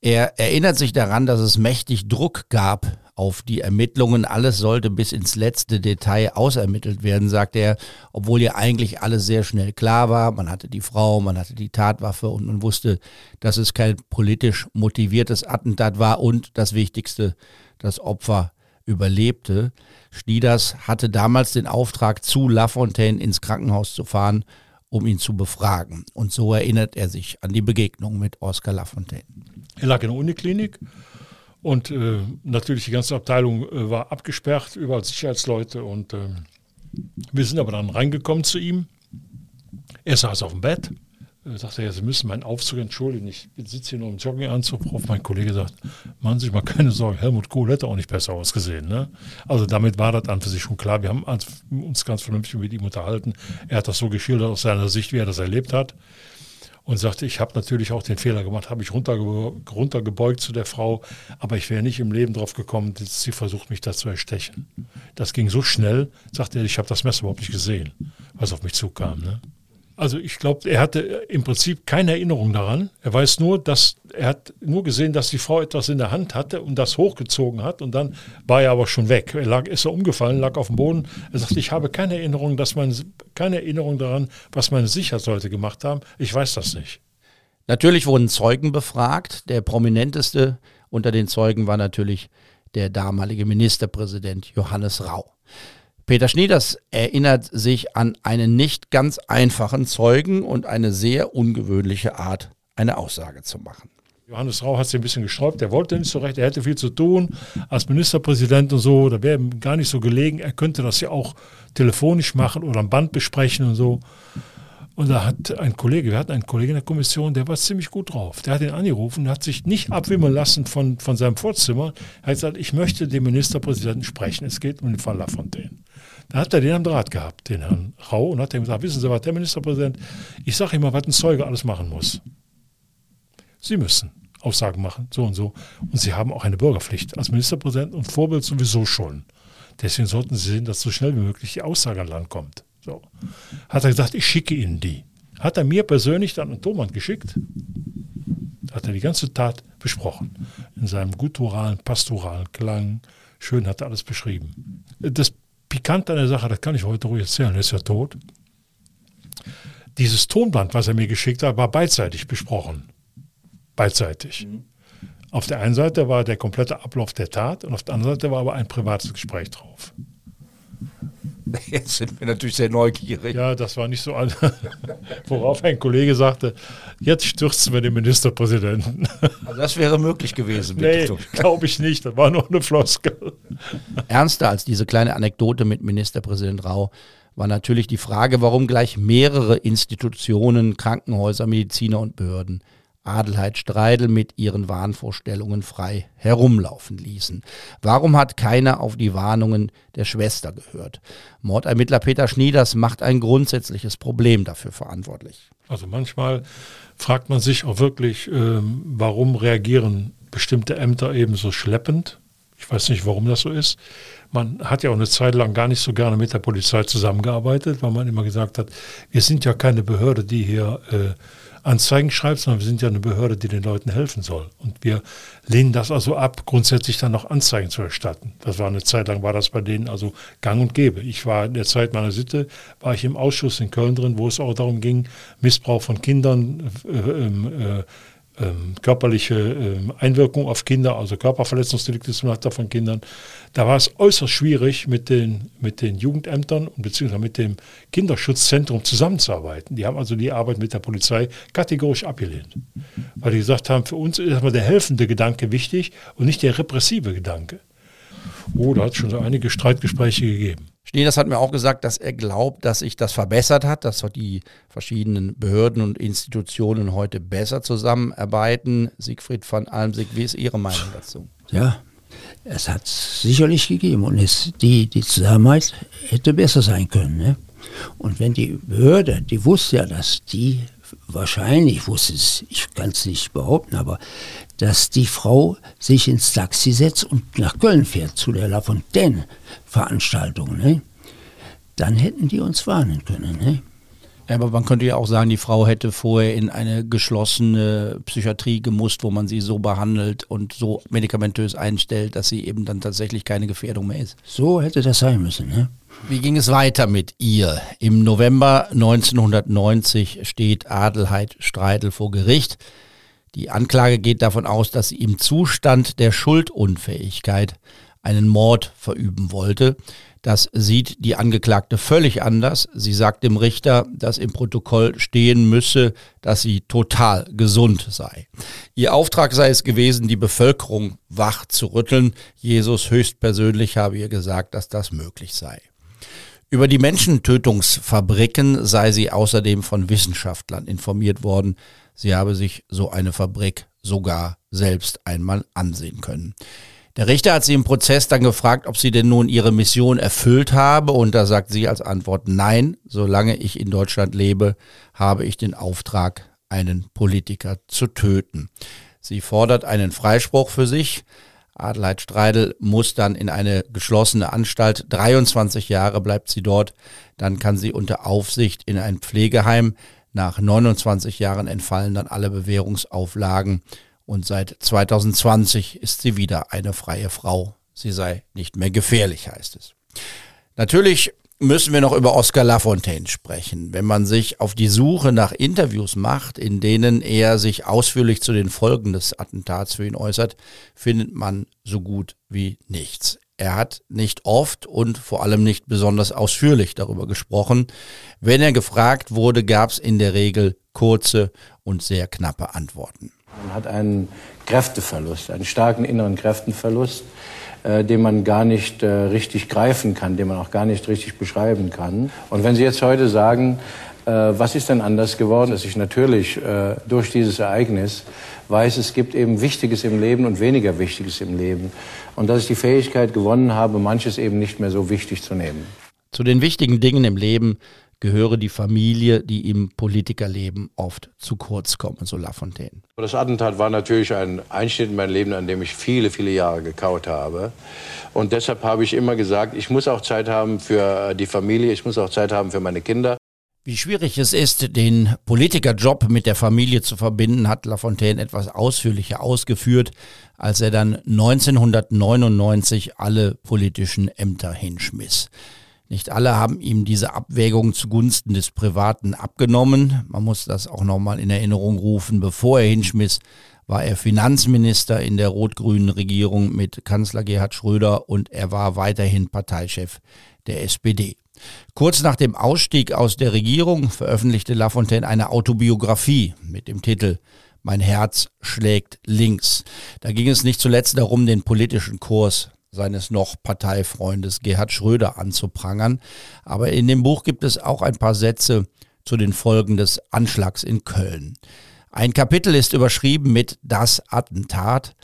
Er erinnert sich daran, dass es mächtig Druck gab auf die Ermittlungen. Alles sollte bis ins letzte Detail ausermittelt werden, sagt er, obwohl ja eigentlich alles sehr schnell klar war. Man hatte die Frau, man hatte die Tatwaffe und man wusste, dass es kein politisch motiviertes Attentat war und das Wichtigste, das Opfer überlebte. Schnieders hatte damals den Auftrag, zu Lafontaine ins Krankenhaus zu fahren, um ihn zu befragen. Und so erinnert er sich an die Begegnung mit Oscar Lafontaine. Er lag in der Uniklinik und äh, natürlich die ganze Abteilung äh, war abgesperrt, überall Sicherheitsleute. Und äh, wir sind aber dann reingekommen zu ihm. Er saß auf dem Bett. Er sagte, ja, Sie müssen meinen Aufzug entschuldigen. Ich sitze hier nur im Jogginganzug drauf. Mein Kollege sagt, machen Sie sich mal keine Sorgen. Helmut Kohl hätte auch nicht besser ausgesehen. Ne? Also damit war das an für sich schon klar. Wir haben uns ganz vernünftig mit ihm unterhalten. Er hat das so geschildert aus seiner Sicht, wie er das erlebt hat und sagte, ich habe natürlich auch den Fehler gemacht, habe ich runterge runtergebeugt zu der Frau, aber ich wäre nicht im Leben drauf gekommen, dass sie versucht, mich da zu erstechen. Das ging so schnell, sagte er, ich habe das Messer überhaupt nicht gesehen, was auf mich zukam. Ne? Also ich glaube, er hatte im Prinzip keine Erinnerung daran. Er weiß nur, dass er hat nur gesehen, dass die Frau etwas in der Hand hatte und das hochgezogen hat und dann war er aber schon weg. Er lag, ist er umgefallen, lag auf dem Boden. Er sagte, ich habe keine Erinnerung, dass meine, keine Erinnerung daran, was meine Sicherheitsleute gemacht haben. Ich weiß das nicht. Natürlich wurden Zeugen befragt. Der prominenteste unter den Zeugen war natürlich der damalige Ministerpräsident Johannes Rau. Peter Schnieders erinnert sich an einen nicht ganz einfachen Zeugen und eine sehr ungewöhnliche Art, eine Aussage zu machen. Johannes Rau hat sich ein bisschen gesträubt, er wollte nicht so recht, er hätte viel zu tun als Ministerpräsident und so, da wäre ihm gar nicht so gelegen, er könnte das ja auch telefonisch machen oder am Band besprechen und so. Und da hat ein Kollege, wir hatten einen Kollegen in der Kommission, der war ziemlich gut drauf. Der hat ihn angerufen, hat sich nicht abwimmeln lassen von, von seinem Vorzimmer. Er hat gesagt, ich möchte den Ministerpräsidenten sprechen. Es geht um den Fall Lafontaine. Da hat er den am Draht gehabt, den Herrn Rau, und hat ihm gesagt, wissen Sie was, der Ministerpräsident, ich sage ihm mal, was ein Zeuge alles machen muss. Sie müssen Aussagen machen, so und so. Und Sie haben auch eine Bürgerpflicht als Ministerpräsident und Vorbild sowieso schon. Deswegen sollten Sie sehen, dass so schnell wie möglich die Aussage an Land kommt. So. Hat er gesagt, ich schicke Ihnen die. Hat er mir persönlich dann einen Thomann geschickt, hat er die ganze Tat besprochen. In seinem gutturalen, pastoralen Klang. Schön hat er alles beschrieben. Das Pikante an der Sache, das kann ich heute ruhig erzählen, er ist ja tot. Dieses Tonband, was er mir geschickt hat, war beidseitig besprochen. Beidseitig. Mhm. Auf der einen Seite war der komplette Ablauf der Tat und auf der anderen Seite war aber ein privates Gespräch drauf. Jetzt sind wir natürlich sehr neugierig. Ja, das war nicht so, all worauf ein Kollege sagte, jetzt stürzen wir den Ministerpräsidenten. Also das wäre möglich gewesen. Nee, glaube ich nicht, das war nur eine Floskel. Ernster als diese kleine Anekdote mit Ministerpräsident Rau war natürlich die Frage, warum gleich mehrere Institutionen, Krankenhäuser, Mediziner und Behörden Adelheid Streidel mit ihren Wahnvorstellungen frei herumlaufen ließen. Warum hat keiner auf die Warnungen der Schwester gehört? Mordermittler Peter Schnieders macht ein grundsätzliches Problem dafür verantwortlich. Also manchmal fragt man sich auch wirklich, ähm, warum reagieren bestimmte Ämter eben so schleppend. Ich weiß nicht, warum das so ist. Man hat ja auch eine Zeit lang gar nicht so gerne mit der Polizei zusammengearbeitet, weil man immer gesagt hat, wir sind ja keine Behörde, die hier äh, Anzeigen schreibt, sondern wir sind ja eine Behörde, die den Leuten helfen soll. Und wir lehnen das also ab, grundsätzlich dann noch Anzeigen zu erstatten. Das war eine Zeit lang, war das bei denen also gang und gäbe. Ich war in der Zeit meiner Sitte, war ich im Ausschuss in Köln drin, wo es auch darum ging, Missbrauch von Kindern, äh, äh, äh, ähm, körperliche ähm, Einwirkung auf Kinder, also Körperverletzungsdelikte zum Nachteil von Kindern. Da war es äußerst schwierig, mit den, mit den Jugendämtern und beziehungsweise mit dem Kinderschutzzentrum zusammenzuarbeiten. Die haben also die Arbeit mit der Polizei kategorisch abgelehnt, weil die gesagt haben, für uns ist aber der helfende Gedanke wichtig und nicht der repressive Gedanke. Oh, da hat es schon so einige Streitgespräche gegeben. Schneeders hat mir auch gesagt, dass er glaubt, dass sich das verbessert hat, dass die verschiedenen Behörden und Institutionen heute besser zusammenarbeiten. Siegfried von Almsig, wie ist Ihre Meinung dazu? Ja, es hat sicherlich gegeben und es, die, die Zusammenarbeit hätte besser sein können. Ne? Und wenn die Behörde, die wusste ja, dass die wahrscheinlich, wusste es, ich kann es nicht behaupten, aber dass die Frau sich ins Taxi setzt und nach Köln fährt zu der La Fontaine-Veranstaltung, ne? dann hätten die uns warnen können. Ne? Ja, aber man könnte ja auch sagen, die Frau hätte vorher in eine geschlossene Psychiatrie gemusst, wo man sie so behandelt und so medikamentös einstellt, dass sie eben dann tatsächlich keine Gefährdung mehr ist. So hätte das sein müssen. Ne? Wie ging es weiter mit ihr? Im November 1990 steht Adelheid Streidel vor Gericht. Die Anklage geht davon aus, dass sie im Zustand der Schuldunfähigkeit einen Mord verüben wollte. Das sieht die Angeklagte völlig anders. Sie sagt dem Richter, dass im Protokoll stehen müsse, dass sie total gesund sei. Ihr Auftrag sei es gewesen, die Bevölkerung wach zu rütteln. Jesus höchstpersönlich habe ihr gesagt, dass das möglich sei. Über die Menschentötungsfabriken sei sie außerdem von Wissenschaftlern informiert worden. Sie habe sich so eine Fabrik sogar selbst einmal ansehen können. Der Richter hat sie im Prozess dann gefragt, ob sie denn nun ihre Mission erfüllt habe und da sagt sie als Antwort nein, solange ich in Deutschland lebe, habe ich den Auftrag, einen Politiker zu töten. Sie fordert einen Freispruch für sich. Adelheid Streidel muss dann in eine geschlossene Anstalt. 23 Jahre bleibt sie dort. Dann kann sie unter Aufsicht in ein Pflegeheim. Nach 29 Jahren entfallen dann alle Bewährungsauflagen und seit 2020 ist sie wieder eine freie Frau. Sie sei nicht mehr gefährlich, heißt es. Natürlich müssen wir noch über Oscar Lafontaine sprechen. Wenn man sich auf die Suche nach Interviews macht, in denen er sich ausführlich zu den Folgen des Attentats für ihn äußert, findet man so gut wie nichts. Er hat nicht oft und vor allem nicht besonders ausführlich darüber gesprochen. Wenn er gefragt wurde, gab es in der Regel kurze und sehr knappe Antworten. Man hat einen Kräfteverlust, einen starken inneren Kräftenverlust, äh, den man gar nicht äh, richtig greifen kann, den man auch gar nicht richtig beschreiben kann. Und wenn Sie jetzt heute sagen, äh, was ist denn anders geworden, dass ich natürlich äh, durch dieses Ereignis weiß, es gibt eben Wichtiges im Leben und weniger Wichtiges im Leben. Und dass ich die Fähigkeit gewonnen habe, manches eben nicht mehr so wichtig zu nehmen. Zu den wichtigen Dingen im Leben gehöre die Familie, die im Politikerleben oft zu kurz komme, so Lafontaine. Das Attentat war natürlich ein Einschnitt in mein Leben, an dem ich viele, viele Jahre gekaut habe. Und deshalb habe ich immer gesagt, ich muss auch Zeit haben für die Familie, ich muss auch Zeit haben für meine Kinder. Wie schwierig es ist, den Politikerjob mit der Familie zu verbinden, hat Lafontaine etwas ausführlicher ausgeführt, als er dann 1999 alle politischen Ämter hinschmiss. Nicht alle haben ihm diese Abwägung zugunsten des Privaten abgenommen. Man muss das auch nochmal in Erinnerung rufen. Bevor er hinschmiss, war er Finanzminister in der rot-grünen Regierung mit Kanzler Gerhard Schröder und er war weiterhin Parteichef der SPD. Kurz nach dem Ausstieg aus der Regierung veröffentlichte Lafontaine eine Autobiografie mit dem Titel Mein Herz schlägt links. Da ging es nicht zuletzt darum, den politischen Kurs seines noch Parteifreundes Gerhard Schröder anzuprangern. Aber in dem Buch gibt es auch ein paar Sätze zu den Folgen des Anschlags in Köln. Ein Kapitel ist überschrieben mit Das Attentat.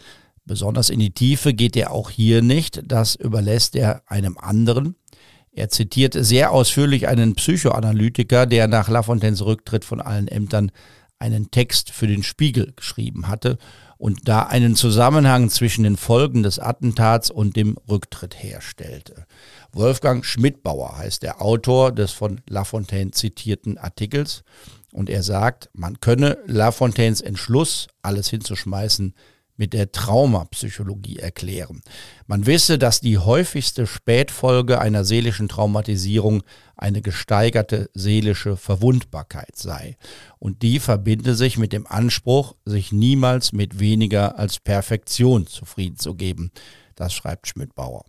Besonders in die Tiefe geht er auch hier nicht. Das überlässt er einem anderen. Er zitiert sehr ausführlich einen Psychoanalytiker, der nach Lafontaines Rücktritt von allen Ämtern einen Text für den Spiegel geschrieben hatte und da einen Zusammenhang zwischen den Folgen des Attentats und dem Rücktritt herstellte. Wolfgang Schmidbauer heißt der Autor des von Lafontaine zitierten Artikels und er sagt, man könne Lafontaines Entschluss, alles hinzuschmeißen, mit der Traumapsychologie erklären. Man wisse, dass die häufigste Spätfolge einer seelischen Traumatisierung eine gesteigerte seelische Verwundbarkeit sei. Und die verbinde sich mit dem Anspruch, sich niemals mit weniger als Perfektion zufrieden zu geben. Das schreibt Schmidt-Bauer.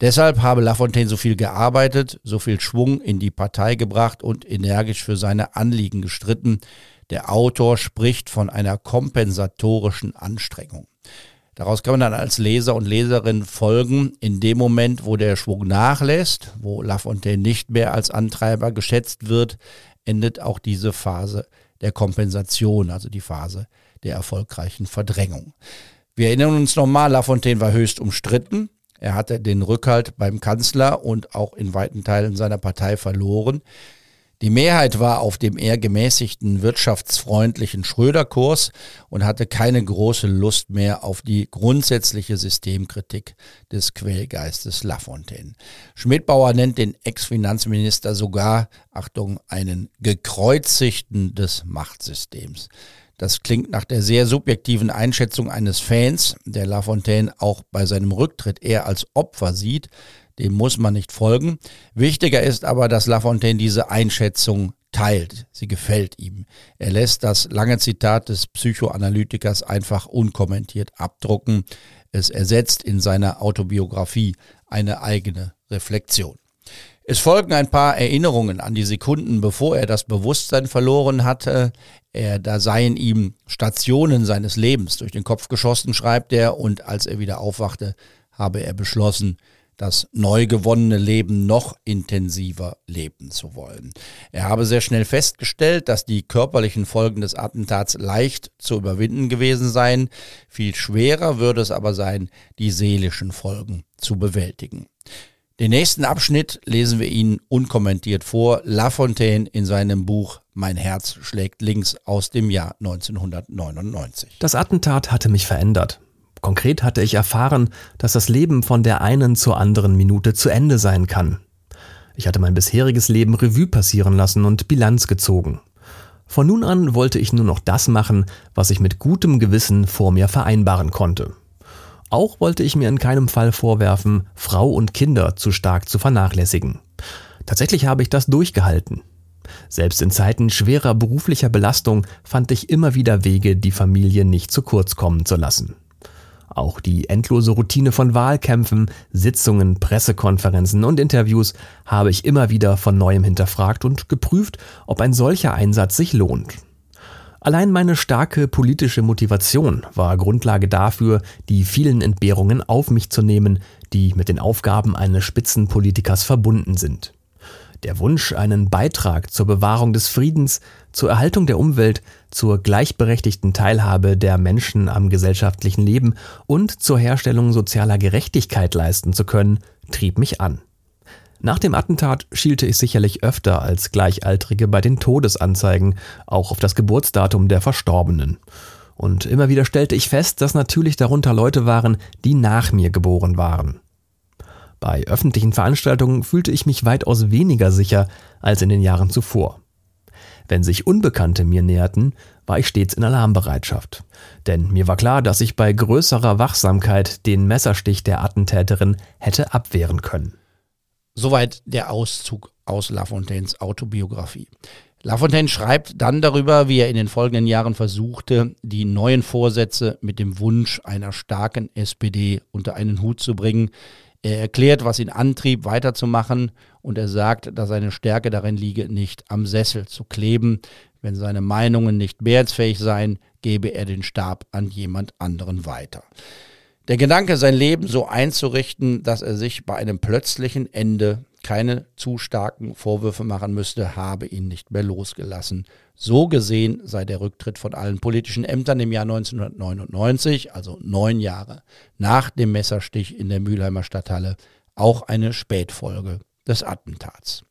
Deshalb habe Lafontaine so viel gearbeitet, so viel Schwung in die Partei gebracht und energisch für seine Anliegen gestritten, der Autor spricht von einer kompensatorischen Anstrengung. Daraus kann man dann als Leser und Leserin folgen, in dem Moment, wo der Schwung nachlässt, wo Lafontaine nicht mehr als Antreiber geschätzt wird, endet auch diese Phase der Kompensation, also die Phase der erfolgreichen Verdrängung. Wir erinnern uns nochmal, Lafontaine war höchst umstritten. Er hatte den Rückhalt beim Kanzler und auch in weiten Teilen seiner Partei verloren. Die Mehrheit war auf dem eher gemäßigten wirtschaftsfreundlichen Schröder-Kurs und hatte keine große Lust mehr auf die grundsätzliche Systemkritik des Quellgeistes Lafontaine. Schmidbauer nennt den Ex-Finanzminister sogar, Achtung, einen gekreuzigten des Machtsystems. Das klingt nach der sehr subjektiven Einschätzung eines Fans, der Lafontaine auch bei seinem Rücktritt eher als Opfer sieht, dem muss man nicht folgen. Wichtiger ist aber, dass Lafontaine diese Einschätzung teilt. Sie gefällt ihm. Er lässt das lange Zitat des Psychoanalytikers einfach unkommentiert abdrucken. Es ersetzt in seiner Autobiografie eine eigene Reflexion. Es folgen ein paar Erinnerungen an die Sekunden, bevor er das Bewusstsein verloren hatte. Er, da seien ihm Stationen seines Lebens durch den Kopf geschossen, schreibt er, und als er wieder aufwachte, habe er beschlossen, das neu gewonnene Leben noch intensiver leben zu wollen. Er habe sehr schnell festgestellt, dass die körperlichen Folgen des Attentats leicht zu überwinden gewesen seien. Viel schwerer würde es aber sein, die seelischen Folgen zu bewältigen. Den nächsten Abschnitt lesen wir Ihnen unkommentiert vor. Lafontaine in seinem Buch Mein Herz schlägt links aus dem Jahr 1999. Das Attentat hatte mich verändert. Konkret hatte ich erfahren, dass das Leben von der einen zur anderen Minute zu Ende sein kann. Ich hatte mein bisheriges Leben Revue passieren lassen und Bilanz gezogen. Von nun an wollte ich nur noch das machen, was ich mit gutem Gewissen vor mir vereinbaren konnte. Auch wollte ich mir in keinem Fall vorwerfen, Frau und Kinder zu stark zu vernachlässigen. Tatsächlich habe ich das durchgehalten. Selbst in Zeiten schwerer beruflicher Belastung fand ich immer wieder Wege, die Familie nicht zu kurz kommen zu lassen. Auch die endlose Routine von Wahlkämpfen, Sitzungen, Pressekonferenzen und Interviews habe ich immer wieder von neuem hinterfragt und geprüft, ob ein solcher Einsatz sich lohnt. Allein meine starke politische Motivation war Grundlage dafür, die vielen Entbehrungen auf mich zu nehmen, die mit den Aufgaben eines Spitzenpolitikers verbunden sind. Der Wunsch, einen Beitrag zur Bewahrung des Friedens, zur Erhaltung der Umwelt, zur gleichberechtigten Teilhabe der Menschen am gesellschaftlichen Leben und zur Herstellung sozialer Gerechtigkeit leisten zu können, trieb mich an. Nach dem Attentat schielte ich sicherlich öfter als Gleichaltrige bei den Todesanzeigen, auch auf das Geburtsdatum der Verstorbenen. Und immer wieder stellte ich fest, dass natürlich darunter Leute waren, die nach mir geboren waren. Bei öffentlichen Veranstaltungen fühlte ich mich weitaus weniger sicher als in den Jahren zuvor. Wenn sich Unbekannte mir näherten, war ich stets in Alarmbereitschaft. Denn mir war klar, dass ich bei größerer Wachsamkeit den Messerstich der Attentäterin hätte abwehren können. Soweit der Auszug aus Lafontaines Autobiografie. Lafontaine schreibt dann darüber, wie er in den folgenden Jahren versuchte, die neuen Vorsätze mit dem Wunsch einer starken SPD unter einen Hut zu bringen. Er erklärt, was ihn antrieb, weiterzumachen und er sagt, dass seine Stärke darin liege, nicht am Sessel zu kleben. Wenn seine Meinungen nicht mehrheitsfähig seien, gebe er den Stab an jemand anderen weiter. Der Gedanke, sein Leben so einzurichten, dass er sich bei einem plötzlichen Ende keine zu starken Vorwürfe machen müsste, habe ihn nicht mehr losgelassen. So gesehen sei der Rücktritt von allen politischen Ämtern im Jahr 1999, also neun Jahre nach dem Messerstich in der Mülheimer Stadthalle, auch eine Spätfolge des Attentats.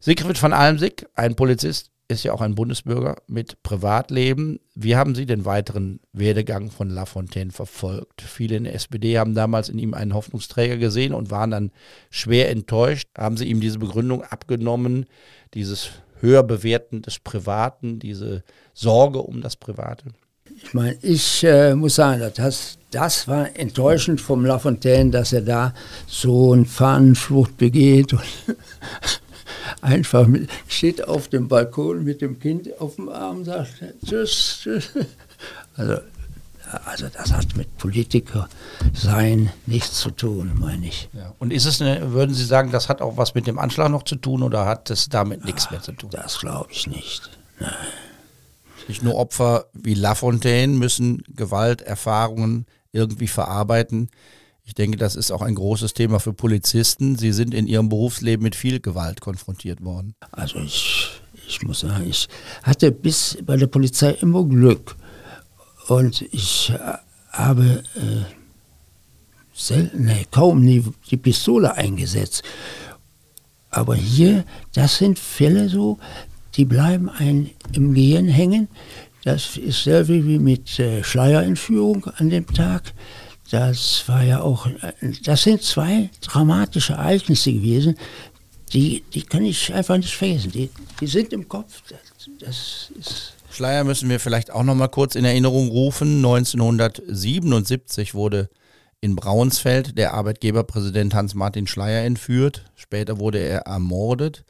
Siegfried von Almsick, ein Polizist, ist ja auch ein Bundesbürger mit Privatleben. Wie haben Sie den weiteren Werdegang von Lafontaine verfolgt? Viele in der SPD haben damals in ihm einen Hoffnungsträger gesehen und waren dann schwer enttäuscht. Haben Sie ihm diese Begründung abgenommen, dieses Höherbewerten des Privaten, diese Sorge um das Private? Ich meine, ich äh, muss sagen, das, das war enttäuschend vom Lafontaine, dass er da so eine Fahnenflucht begeht und einfach mit, steht auf dem Balkon mit dem Kind auf dem Arm und sagt Tschüss, tschüss. Also, also das hat mit Politiker sein nichts zu tun, meine ich. Ja. Und ist es, eine, würden Sie sagen, das hat auch was mit dem Anschlag noch zu tun oder hat es damit nichts mehr zu tun? Das glaube ich nicht. Nein. Nicht nur Opfer wie Lafontaine müssen Gewalterfahrungen irgendwie verarbeiten. Ich denke, das ist auch ein großes Thema für Polizisten. Sie sind in ihrem Berufsleben mit viel Gewalt konfrontiert worden. Also ich, ich muss sagen, ich hatte bis bei der Polizei immer Glück. Und ich habe äh, selten, nee, kaum nie die Pistole eingesetzt. Aber hier, das sind Fälle so, die bleiben einem im Gehirn hängen. Das ist selber wie mit äh, Schleierentführung an dem Tag. Das war ja auch, das sind zwei dramatische Ereignisse gewesen, die, die kann ich einfach nicht vergessen. Die, die sind im Kopf. Das, das Schleier müssen wir vielleicht auch noch mal kurz in Erinnerung rufen. 1977 wurde in Braunsfeld der Arbeitgeberpräsident Hans-Martin Schleier entführt. Später wurde er ermordet.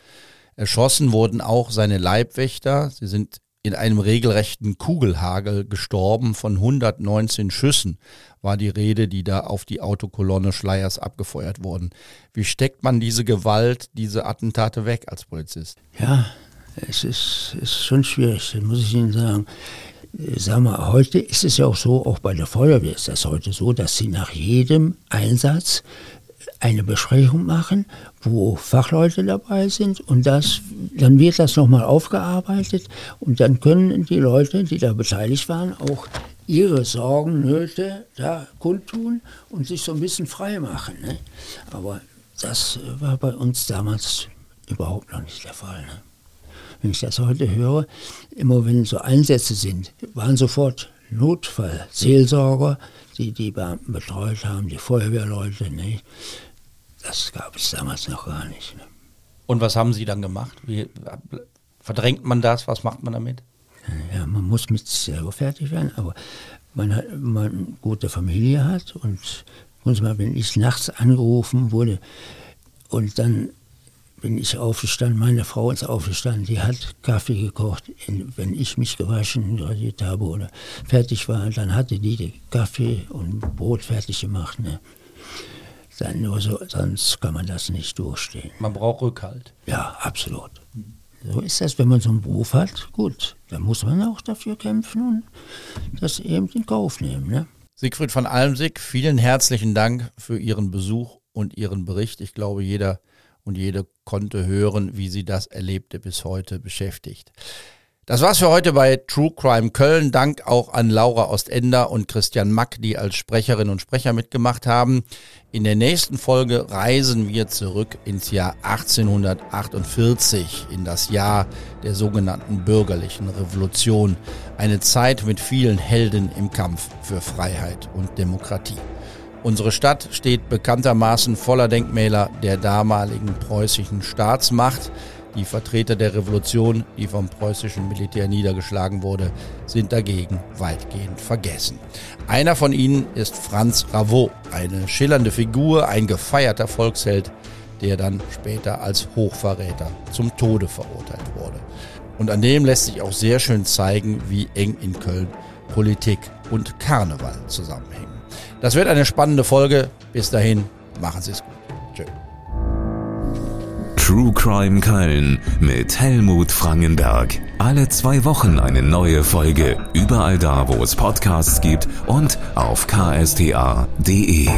Erschossen wurden auch seine Leibwächter. Sie sind in einem regelrechten Kugelhagel gestorben. Von 119 Schüssen war die Rede, die da auf die Autokolonne Schleiers abgefeuert wurden. Wie steckt man diese Gewalt, diese Attentate weg als Polizist? Ja, es ist, ist schon schwierig, muss ich Ihnen sagen. Sag mal, heute ist es ja auch so, auch bei der Feuerwehr ist das heute so, dass sie nach jedem Einsatz eine Besprechung machen, wo Fachleute dabei sind und das, dann wird das nochmal aufgearbeitet und dann können die Leute, die da beteiligt waren, auch ihre Sorgen, Nöte da kundtun und sich so ein bisschen frei machen. Ne? Aber das war bei uns damals überhaupt noch nicht der Fall. Ne? Wenn ich das heute höre, immer wenn so Einsätze sind, waren sofort Notfallseelsorger, die die Beamten betreut haben, die Feuerwehrleute. Ne? Das gab es damals noch gar nicht. Ne? Und was haben Sie dann gemacht? Wie, verdrängt man das? Was macht man damit? Ja, man muss mit selber fertig werden, aber man hat, man eine gute Familie hat und mal, wenn ich nachts angerufen wurde und dann bin ich aufgestanden, meine Frau ist aufgestanden, die hat Kaffee gekocht. wenn ich mich gewaschen rasiert habe oder fertig war, dann hatte die Kaffee und Brot fertig gemacht. Ne? Dann nur so, sonst kann man das nicht durchstehen. Man braucht Rückhalt. Ja, absolut. So ist das, wenn man so einen Beruf hat. Gut, dann muss man auch dafür kämpfen und das eben in Kauf nehmen. Ne? Siegfried von Almsick, vielen herzlichen Dank für Ihren Besuch und Ihren Bericht. Ich glaube, jeder und jede konnte hören, wie Sie das Erlebte bis heute beschäftigt. Das war's für heute bei True Crime Köln. Dank auch an Laura Ostender und Christian Mack, die als Sprecherinnen und Sprecher mitgemacht haben. In der nächsten Folge reisen wir zurück ins Jahr 1848, in das Jahr der sogenannten bürgerlichen Revolution. Eine Zeit mit vielen Helden im Kampf für Freiheit und Demokratie. Unsere Stadt steht bekanntermaßen voller Denkmäler der damaligen preußischen Staatsmacht. Die Vertreter der Revolution, die vom preußischen Militär niedergeschlagen wurde, sind dagegen weitgehend vergessen. Einer von ihnen ist Franz Ravot, eine schillernde Figur, ein gefeierter Volksheld, der dann später als Hochverräter zum Tode verurteilt wurde. Und an dem lässt sich auch sehr schön zeigen, wie eng in Köln Politik und Karneval zusammenhängen. Das wird eine spannende Folge. Bis dahin, machen Sie es gut. True Crime Köln mit Helmut Frangenberg. Alle zwei Wochen eine neue Folge. Überall da, wo es Podcasts gibt und auf ksta.de.